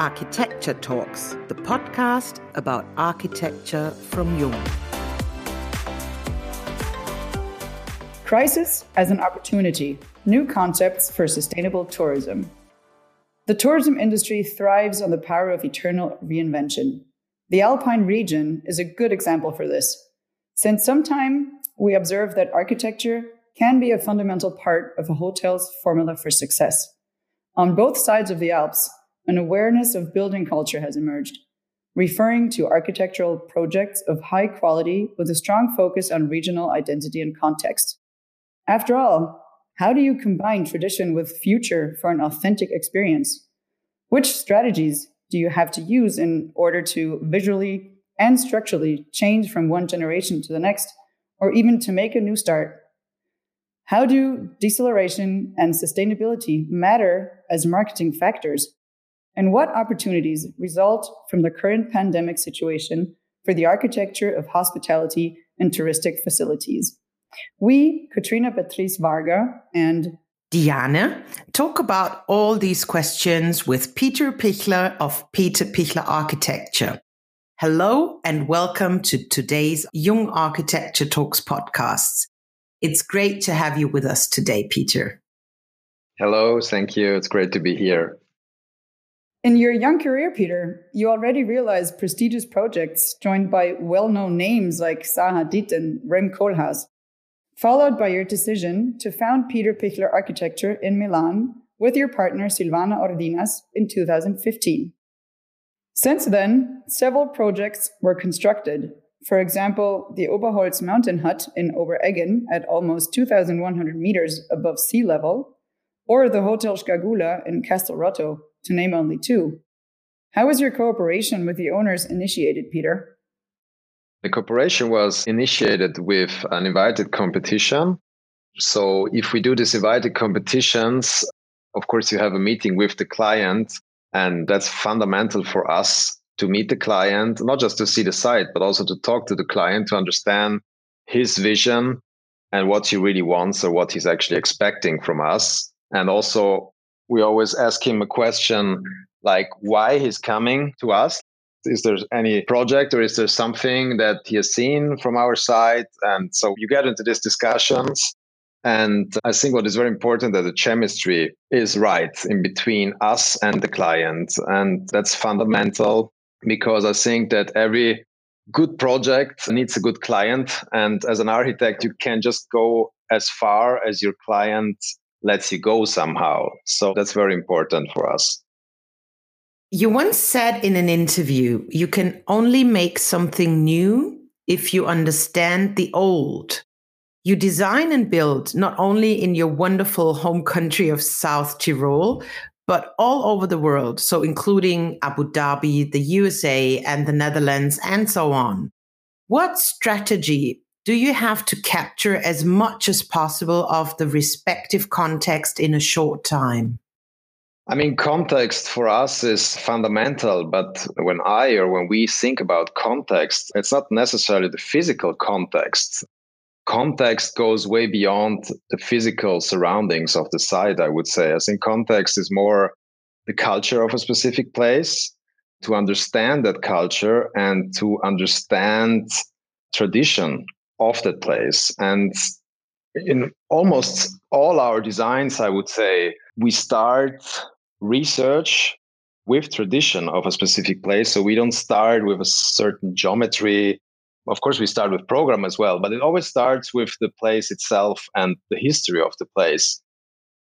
Architecture Talks, the podcast about architecture from Jung. Crisis as an opportunity, new concepts for sustainable tourism. The tourism industry thrives on the power of eternal reinvention. The Alpine region is a good example for this. Since some time, we observe that architecture can be a fundamental part of a hotel's formula for success. On both sides of the Alps, an awareness of building culture has emerged, referring to architectural projects of high quality with a strong focus on regional identity and context. After all, how do you combine tradition with future for an authentic experience? Which strategies do you have to use in order to visually and structurally change from one generation to the next, or even to make a new start? How do deceleration and sustainability matter as marketing factors? And what opportunities result from the current pandemic situation for the architecture of hospitality and touristic facilities? We, Katrina Patrice Varga and Diane, talk about all these questions with Peter Pichler of Peter Pichler Architecture. Hello and welcome to today's Jung Architecture Talks podcasts. It's great to have you with us today, Peter. Hello, thank you. It's great to be here. In your young career, Peter, you already realized prestigious projects joined by well known names like Zaha Hadid and Rem Koolhaas, followed by your decision to found Peter Pichler Architecture in Milan with your partner Silvana Ordinas in 2015. Since then, several projects were constructed, for example, the Oberholz mountain hut in Obereggen at almost 2,100 meters above sea level, or the Hotel Schgaguler in Castelrotto, to name only two. How was your cooperation with the owners initiated, Peter? The cooperation was initiated with an invited competition. So if we do these invited competitions, of course, you have a meeting with the client, and that's fundamental for us to meet the client, not just to see the site, but also to talk to the client to understand his vision and what he really wants or what he's actually expecting from us. And also, we always ask him a question like why he's coming to us. Is there any project or is there something that he has seen from our side? And so you get into these discussions. And I think what is very important that the chemistry is right in between us and the client. And that's fundamental because I think that every good project needs a good client. And as an architect, you can just go as far as your client lets you go somehow. So that's very important for us. You once said in an interview, you can only make something new if you understand the old. You design and build not only in your wonderful home country of South Tyrol, but all over the world. So, including Abu Dhabi, the USA, and the Netherlands, and so on. What strategy do you have to capture as much as possible of the respective context in a short time? I mean, context for us is fundamental, but when I or when we think about context, it's not necessarily the physical context context goes way beyond the physical surroundings of the site, I would say. I think context is more the culture of a specific place, to understand that culture and to understand tradition of that place. And in almost all our designs, I would say, we start research with tradition of a specific place. So we don't start with a certain geometry of course we start with program as well but it always starts with the place itself and the history of the place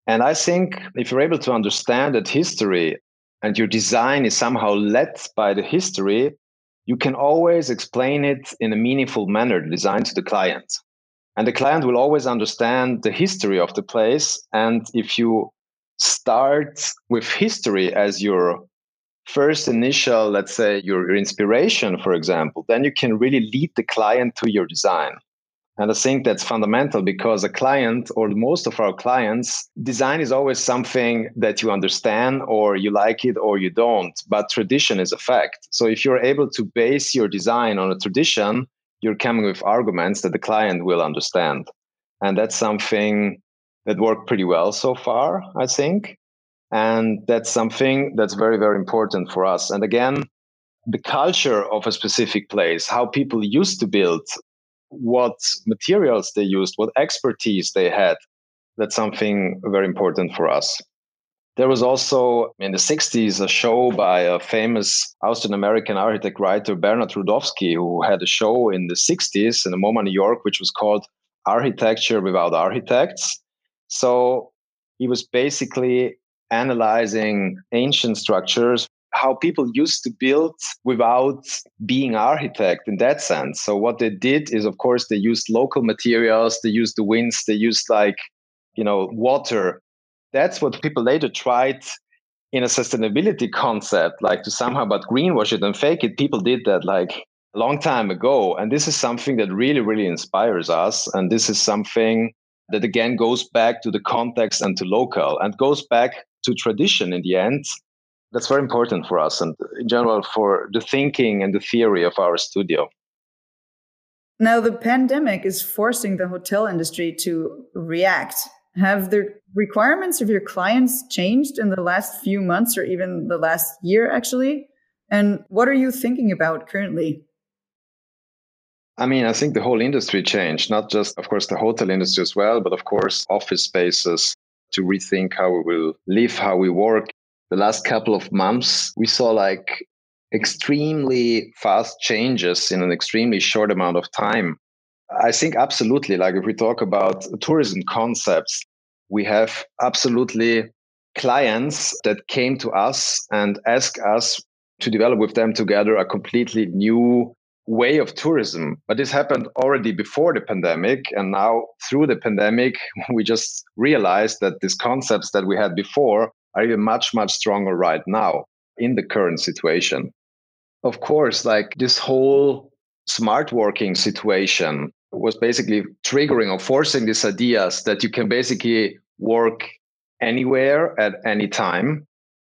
and i think if you're able to understand that history and your design is somehow led by the history you can always explain it in a meaningful manner designed to the client and the client will always understand the history of the place and if you start with history as your first initial, let's say, your, your inspiration, for example, then you can really lead the client to your design. And I think that's fundamental because a client or most of our clients, design is always something that you understand or you like it or you don't. But tradition is a fact. So if you're able to base your design on a tradition, you're coming with arguments that the client will understand. And that's something that worked pretty well so far, I think. And that's something that's very, very important for us. And again, the culture of a specific place, how people used to build, what materials they used, what expertise they had, that's something very important for us. There was also in the 60s a show by a famous Austrian American architect writer, Bernard Rudofsky, who had a show in the 60s in the MoMA, New York, which was called Architecture Without Architects. So he was basically analyzing ancient structures, how people used to build without being architect in that sense. So what they did is, of course, they used local materials, they used the winds, they used like, you know, water that's what people later tried in a sustainability concept, like to somehow but greenwash it and fake it. People did that like a long time ago. And this is something that really, really inspires us. And this is something that again goes back to the context and to local and goes back to tradition in the end. That's very important for us and in general for the thinking and the theory of our studio. Now, the pandemic is forcing the hotel industry to react have the requirements of your clients changed in the last few months or even the last year, actually? And what are you thinking about currently? I mean, I think the whole industry changed, not just, of course, the hotel industry as well, but of course, office spaces to rethink how we will live, how we work. The last couple of months, we saw like extremely fast changes in an extremely short amount of time. I think absolutely. Like if we talk about tourism concepts, we have absolutely clients that came to us and asked us to develop with them together a completely new way of tourism. But this happened already before the pandemic. And now through the pandemic, we just realized that these concepts that we had before are you much, much stronger right now in the current situation. Of course, like this whole smart working situation was basically triggering or forcing these ideas that you can basically work anywhere at any time.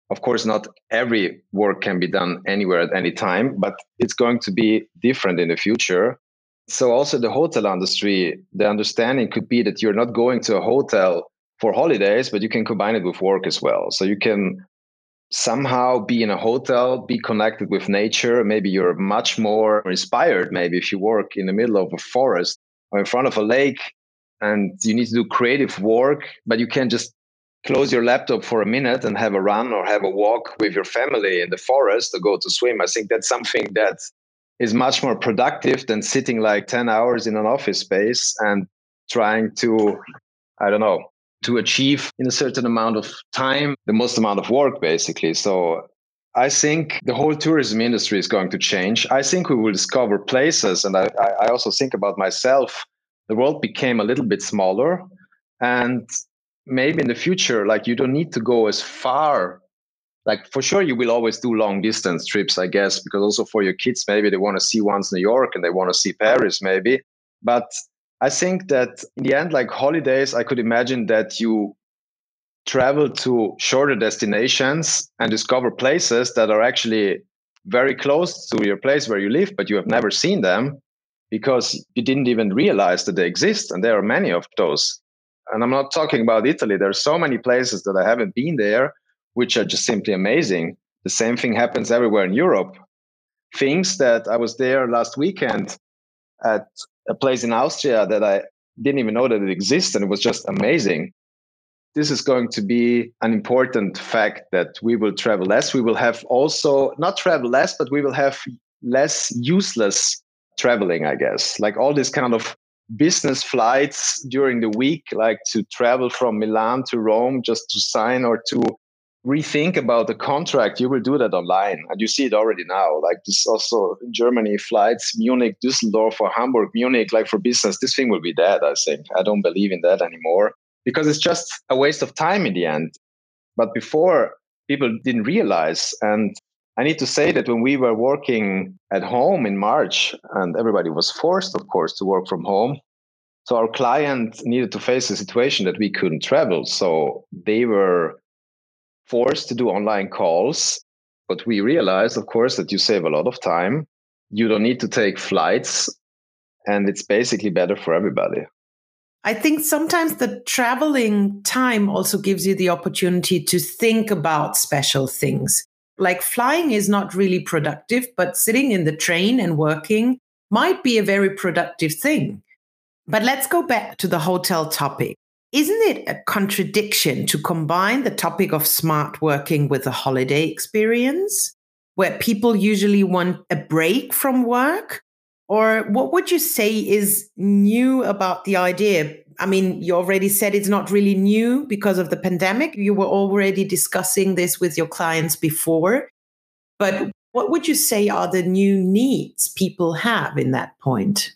Of course, not every work can be done anywhere at any time, but it's going to be different in the future. So, also the hotel industry, the understanding could be that you're not going to a hotel for holidays, but you can combine it with work as well. So, you can somehow be in a hotel, be connected with nature. Maybe you're much more inspired, maybe if you work in the middle of a forest or in front of a lake and you need to do creative work, but you can't just close your laptop for a minute and have a run or have a walk with your family in the forest or go to swim. I think that's something that is much more productive than sitting like 10 hours in an office space and trying to, I don't know, to achieve in a certain amount of time the most amount of work basically. So i think the whole tourism industry is going to change. I think we will discover places and i, I also think about myself. The world became a little bit smaller and maybe in the future like you don't need to go as far. Like for sure you will always do long distance trips i guess because also for your kids maybe they want to see once new york and they want to see paris maybe. But I think that in the end, like holidays, I could imagine that you travel to shorter destinations and discover places that are actually very close to your place where you live, but you have never seen them because you didn't even realize that they exist. And there are many of those. And I'm not talking about Italy. There are so many places that I haven't been there, which are just simply amazing. The same thing happens everywhere in Europe. Things that I was there last weekend at a place in Austria that I didn't even know that it exists, and it was just amazing. This is going to be an important fact that we will travel less. We will have also not travel less, but we will have less useless traveling, I guess. Like all these kind of business flights during the week, like to travel from Milan to Rome just to sign or to rethink about the contract, you will do that online. And you see it already now. Like this also in Germany, flights, Munich, Düsseldorf, or Hamburg, Munich, like for business, this thing will be dead, I think. I don't believe in that anymore because it's just a waste of time in the end. But before, people didn't realize. And I need to say that when we were working at home in March, and everybody was forced, of course, to work from home. So our client needed to face a situation that we couldn't travel. So they were forced to do online calls. But we realized, of course, that you save a lot of time. You don't need to take flights, and it's basically better for everybody. I think sometimes the traveling time also gives you the opportunity to think about special things. Like flying is not really productive, but sitting in the train and working might be a very productive thing. But let's go back to the hotel topic. Isn't it a contradiction to combine the topic of smart working with a holiday experience where people usually want a break from work? Or what would you say is new about the idea? I mean, you already said it's not really new because of the pandemic. You were already discussing this with your clients before. But what would you say are the new needs people have in that point?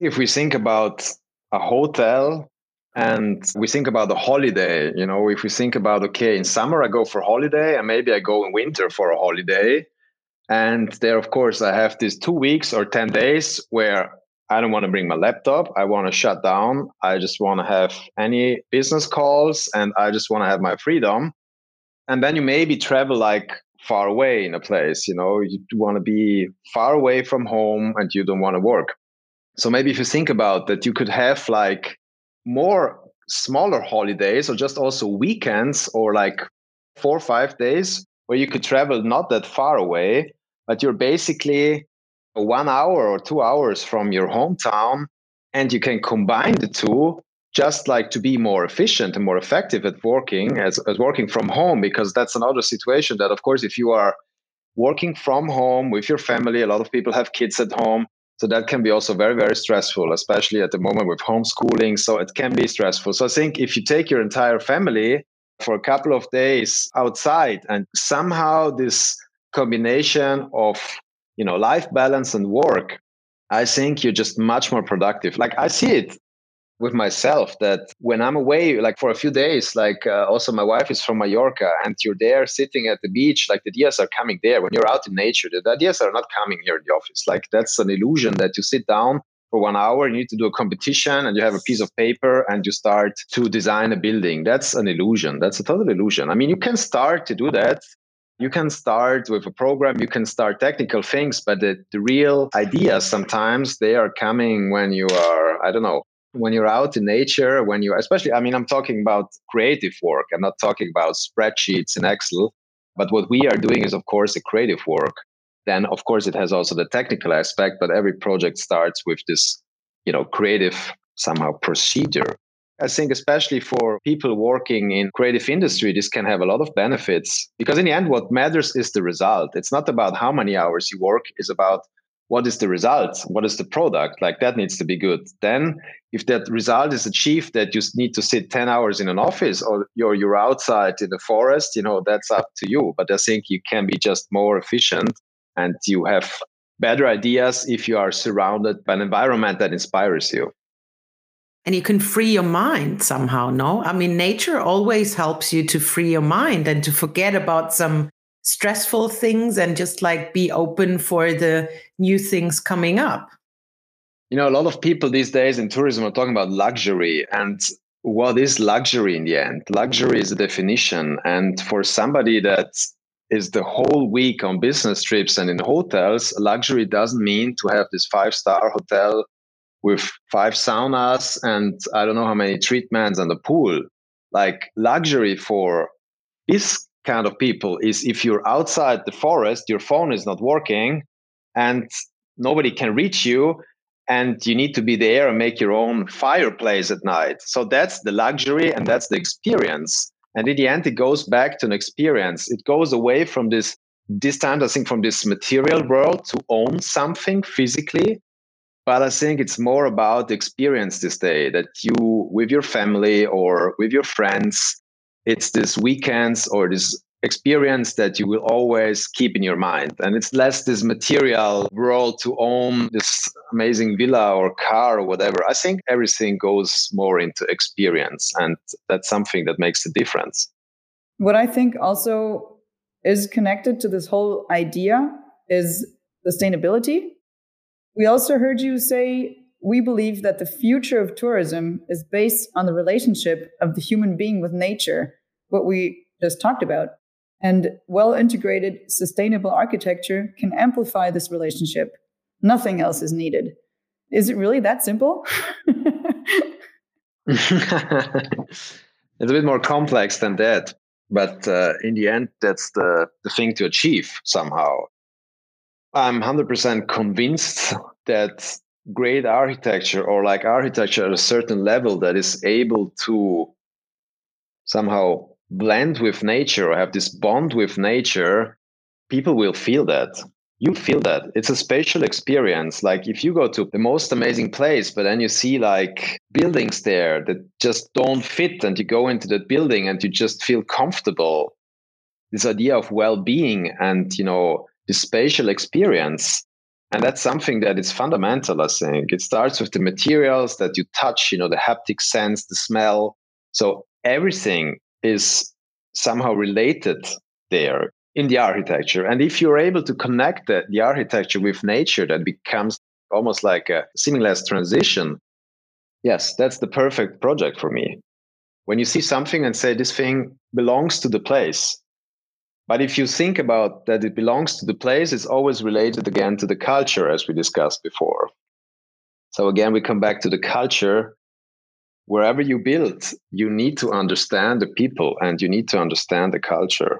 If we think about a hotel and we think about the holiday, you know, if we think about, okay, in summer I go for holiday and maybe I go in winter for a holiday, and there, of course, I have these two weeks or 10 days where I don't want to bring my laptop. I want to shut down. I just want to have any business calls and I just want to have my freedom. And then you maybe travel like far away in a place, you know, you want to be far away from home and you don't want to work. So maybe if you think about that, you could have like more smaller holidays or just also weekends or like four or five days where you could travel not that far away but you're basically one hour or two hours from your hometown and you can combine the two just like to be more efficient and more effective at working as, as working from home because that's another situation that of course if you are working from home with your family a lot of people have kids at home so that can be also very very stressful especially at the moment with homeschooling. So it can be stressful. So i think if you take your entire family for a couple of days outside and somehow this combination of you know life balance and work i think you're just much more productive. Like i see it with myself that when i'm away like for a few days like uh, also my wife is from mallorca and you're there sitting at the beach like the ideas are coming there. When you're out in nature the ideas are not coming here in the office. Like that's an illusion that you sit down for one hour you need to do a competition and you have a piece of paper and you start to design a building. That's an illusion. That's a total illusion. I mean you can start to do that. You can start with a program. You can start technical things but the, the real ideas sometimes they are coming when you are i don't know when you're out in nature when you especially i mean i'm talking about creative work. I'm not talking about spreadsheets in excel. But what we are doing is of course a creative work. Then of course it has also the technical aspect but every project starts with this you know creative somehow procedure. I think especially for people working in creative industry, this can have a lot of benefits because in the end, what matters is the result. It's not about how many hours you work, it's about what is the result? What is the product? Like that needs to be good. Then if that result is achieved that you need to sit 10 hours in an office or you're, you're outside in the forest, you know, that's up to you. But I think you can be just more efficient and you have better ideas if you are surrounded by an environment that inspires you and you can free your mind somehow no i mean nature always helps you to free your mind and to forget about some stressful things and just like be open for the new things coming up. You know a lot of people these days in tourism are talking about luxury and what is luxury in the end? Luxury is a definition. And for somebody that is the whole week on business trips and in hotels luxury doesn't mean to have this five star hotel with five saunas and I don't know how many treatments and a pool. Like luxury for this kind of people is if you're outside the forest, your phone is not working and nobody can reach you and you need to be there and make your own fireplace at night. So that's the luxury and that's the experience. And in the end, it goes back to an experience. It goes away from this, time, I think, from this material world to own something physically but I think it's more about the experience this day that you, with your family or with your friends, it's this weekends or this experience that you will always keep in your mind. And it's less this material world to own this amazing villa or car or whatever. I think everything goes more into experience. And that's something that makes a difference. What I think also is connected to this whole idea is sustainability we also heard you say we believe that the future of tourism is based on the relationship of the human being with nature, what we just talked about. And well integrated sustainable architecture can amplify this relationship. Nothing else is needed. Is it really that simple? it's a bit more complex than that. But uh, in the end, that's the, the thing to achieve somehow. I'm 100% convinced that great architecture or like architecture at a certain level that is able to somehow blend with nature or have this bond with nature, people will feel that. You feel that. It's a spatial experience. Like if you go to the most amazing place, but then you see like buildings there that just don't fit, and you go into that building and you just feel comfortable. This idea of well being and, you know, the spatial experience. And that's something that is fundamental, I think. It starts with the materials that you touch, you know, the haptic sense, the smell. So everything is somehow related there in the architecture. And if you're able to connect the, the architecture with nature, that becomes almost like a seamless transition. Yes, that's the perfect project for me. When you see something and say this thing belongs to the place. But if you think about that it belongs to the place, it's always related again to the culture, as we discussed before. So again, we come back to the culture wherever you build, you need to understand the people and you need to understand the culture.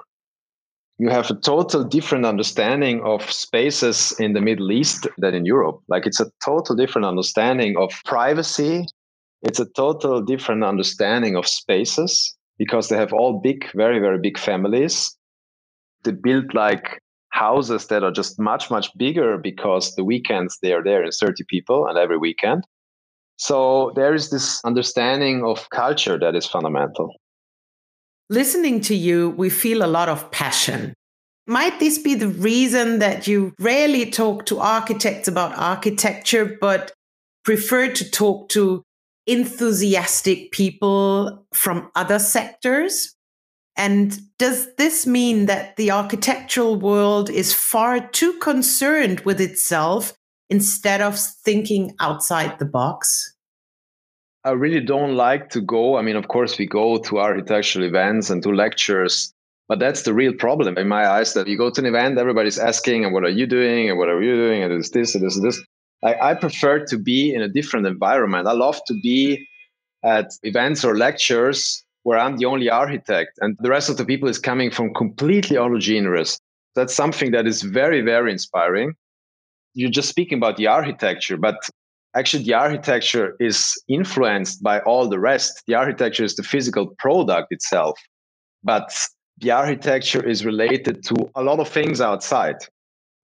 You have a total different understanding of spaces in the Middle East than in Europe. Like it's a total different understanding of privacy. It's a total different understanding of spaces because they have all big, very, very big families. They build like houses that are just much, much bigger because the weekends they are there in 30 people and every weekend. So there is this understanding of culture that is fundamental. Listening to you, we feel a lot of passion. Might this be the reason that you rarely talk to architects about architecture, but prefer to talk to enthusiastic people from other sectors? And does this mean that the architectural world is far too concerned with itself instead of thinking outside the box? I really don't like to go. I mean, of course, we go to architectural events and to lectures, but that's the real problem in my eyes that you go to an event, everybody's asking, and what are you doing? And what are you doing? And it's this and this this. I, I prefer to be in a different environment. I love to be at events or lectures where I'm the only architect and the rest of the people is coming from completely other genres. That's something that is very, very inspiring you're just speaking about the architecture, but actually the architecture is influenced by all the rest. The architecture is the physical product itself, but the architecture is related to a lot of things outside.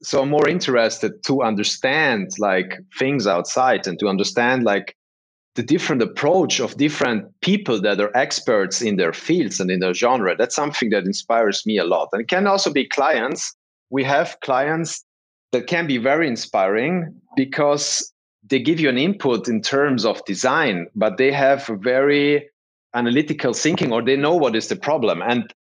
So I'm more interested to understand like things outside and to understand like the different approach of different people that are experts in their fields and in their genre. That's something that inspires me a lot. And it can also be clients. We have clients that can be very inspiring because they give you an input in terms of design, but they have very analytical thinking or they know what is the problem. And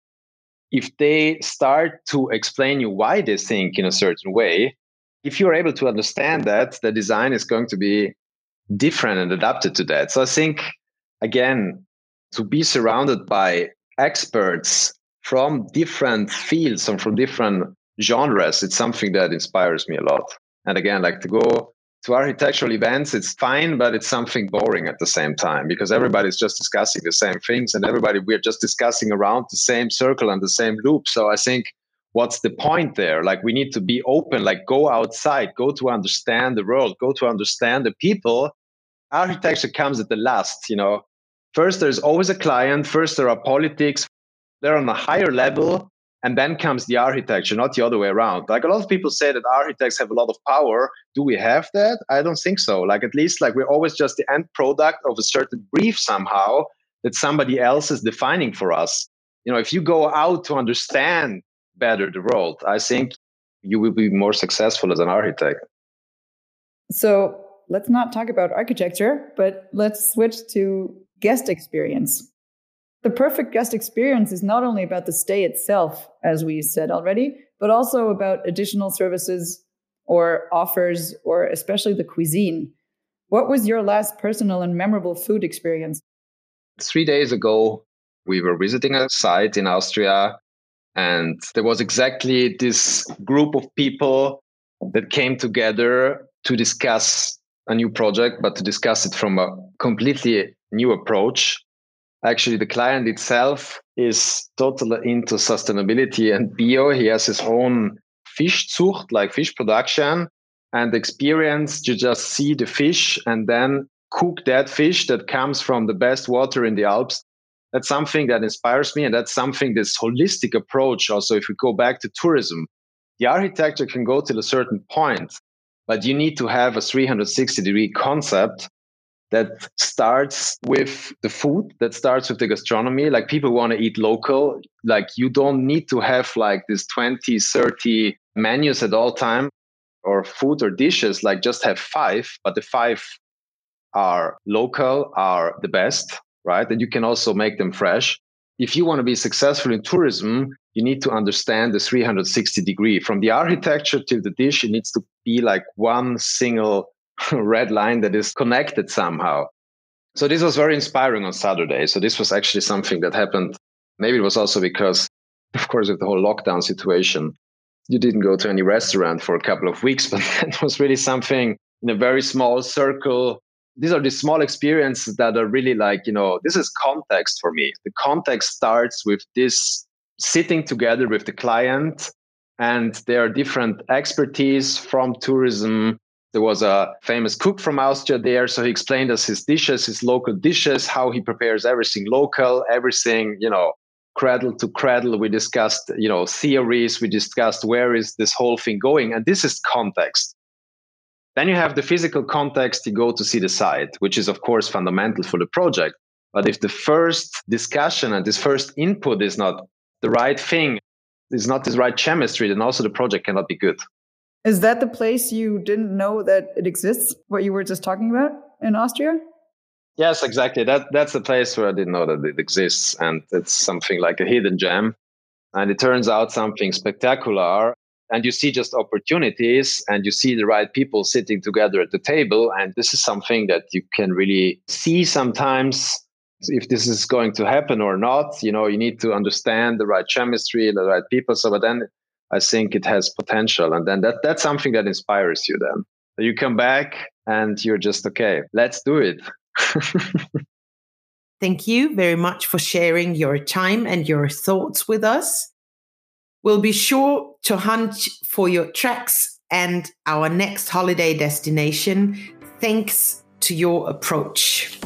if they start to explain you why they think in a certain way, if you're able to understand that, the design is going to be different and adapted to that. So I think, again, to be surrounded by experts from different fields and from different genres, it's something that inspires me a lot. And again, like to go to architectural events, it's fine, but it's something boring at the same time because mm-hmm. everybody's just discussing the same things and everybody, we're just discussing around the same circle and the same loop. So I think what's the point there? Like we need to be open, like go outside, go to understand the world, go to understand the people. Architecture comes at the last, you know. First, there's always a client. First, there are politics. They're on a higher level and then comes the architecture not the other way around like a lot of people say that architects have a lot of power do we have that i don't think so like at least like we're always just the end product of a certain brief somehow that somebody else is defining for us you know if you go out to understand better the world i think you will be more successful as an architect so let's not talk about architecture but let's switch to guest experience the perfect guest experience is not only about the stay itself, as we said already, but also about additional services or offers, or especially the cuisine. What was your last personal and memorable food experience? Three days ago, we were visiting a site in Austria, and there was exactly this group of people that came together to discuss a new project, but to discuss it from a completely new approach. Actually, the client itself is totally into sustainability and bio. He has his own Fischzucht, like fish production, and experience to just see the fish and then cook that fish that comes from the best water in the Alps. That's something that inspires me. And that's something, this holistic approach. Also, if we go back to tourism, the architecture can go till a certain point, but you need to have a 360 degree concept that starts with the food that starts with the gastronomy like people want to eat local like you don't need to have like this 20 30 menus at all time or food or dishes like just have five but the five are local are the best right and you can also make them fresh if you want to be successful in tourism you need to understand the 360 degree from the architecture to the dish it needs to be like one single red line that is connected somehow. So this was very inspiring on Saturday. So this was actually something that happened. Maybe it was also because, of course, with the whole lockdown situation, you didn't go to any restaurant for a couple of weeks, but that was really something in a very small circle. These are the small experiences that are really like, you know, this is context for me. The context starts with this sitting together with the client and there are different expertise from tourism there was a famous cook from Austria there, so he explained us his dishes, his local dishes, how he prepares everything local, everything, you know, cradle to cradle. We discussed, you know, theories. We discussed where is this whole thing going, and this is context. Then you have the physical context. You go to see the site, which is of course fundamental for the project. But if the first discussion and this first input is not the right thing, is not the right chemistry, then also the project cannot be good. Is that the place you didn't know that it exists? What you were just talking about in Austria? Yes, exactly. That that's the place where I didn't know that it exists, and it's something like a hidden gem. And it turns out something spectacular. And you see just opportunities, and you see the right people sitting together at the table. And this is something that you can really see sometimes if this is going to happen or not. You know, you need to understand the right chemistry, the right people. So, but then I think it has potential. And then that, that's something that inspires you then. You come back and you're just, okay, let's do it. Thank you very much for sharing your time and your thoughts with us. We'll be sure to hunt for your tracks and our next holiday destination thanks to your approach.